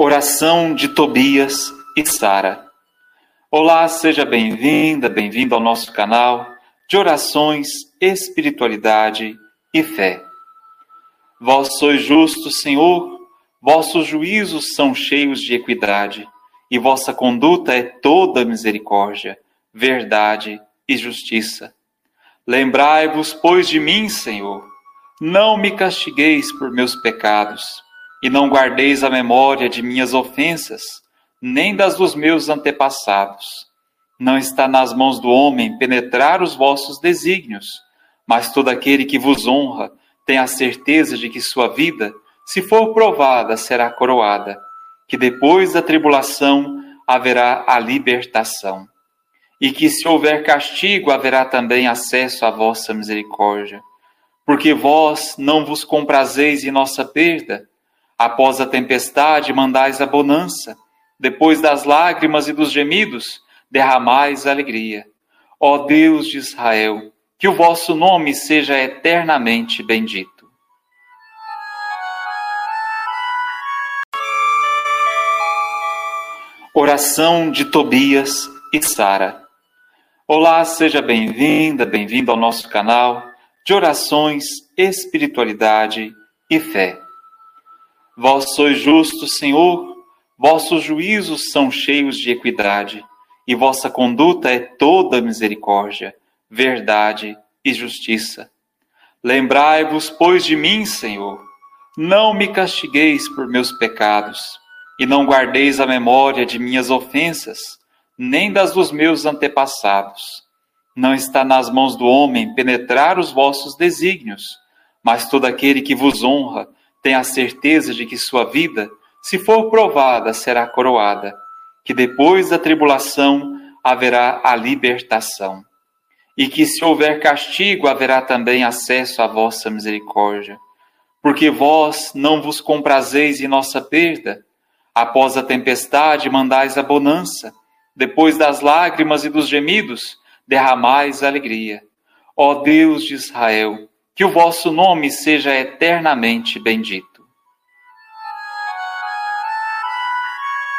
Oração de Tobias e Sara. Olá, seja bem-vinda, bem-vindo ao nosso canal de orações, espiritualidade e fé. Vós sois justos, Senhor, vossos juízos são cheios de equidade, e vossa conduta é toda misericórdia, verdade e justiça. Lembrai-vos, pois, de mim, Senhor, não me castigueis por meus pecados e não guardeis a memória de minhas ofensas, nem das dos meus antepassados. Não está nas mãos do homem penetrar os vossos desígnios, mas todo aquele que vos honra tem a certeza de que sua vida, se for provada, será coroada, que depois da tribulação haverá a libertação, e que se houver castigo haverá também acesso à vossa misericórdia, porque vós não vos comprazeis em nossa perda, Após a tempestade, mandais a bonança. Depois das lágrimas e dos gemidos, derramais alegria. Ó Deus de Israel, que o vosso nome seja eternamente bendito. Oração de Tobias e Sara. Olá, seja bem-vinda, bem-vindo ao nosso canal de orações, espiritualidade e fé. Vós sois justos, Senhor, vossos juízos são cheios de equidade, e vossa conduta é toda misericórdia, verdade e justiça. Lembrai-vos, pois, de mim, Senhor, não me castigueis por meus pecados, e não guardeis a memória de minhas ofensas, nem das dos meus antepassados. Não está nas mãos do homem penetrar os vossos desígnios, mas todo aquele que vos honra, Tenha a certeza de que sua vida, se for provada, será coroada, que depois da tribulação haverá a libertação, e que se houver castigo haverá também acesso à vossa misericórdia. Porque vós não vos comprazeis em nossa perda, após a tempestade mandais a bonança, depois das lágrimas e dos gemidos derramais alegria. Ó Deus de Israel, que o vosso nome seja eternamente bendito.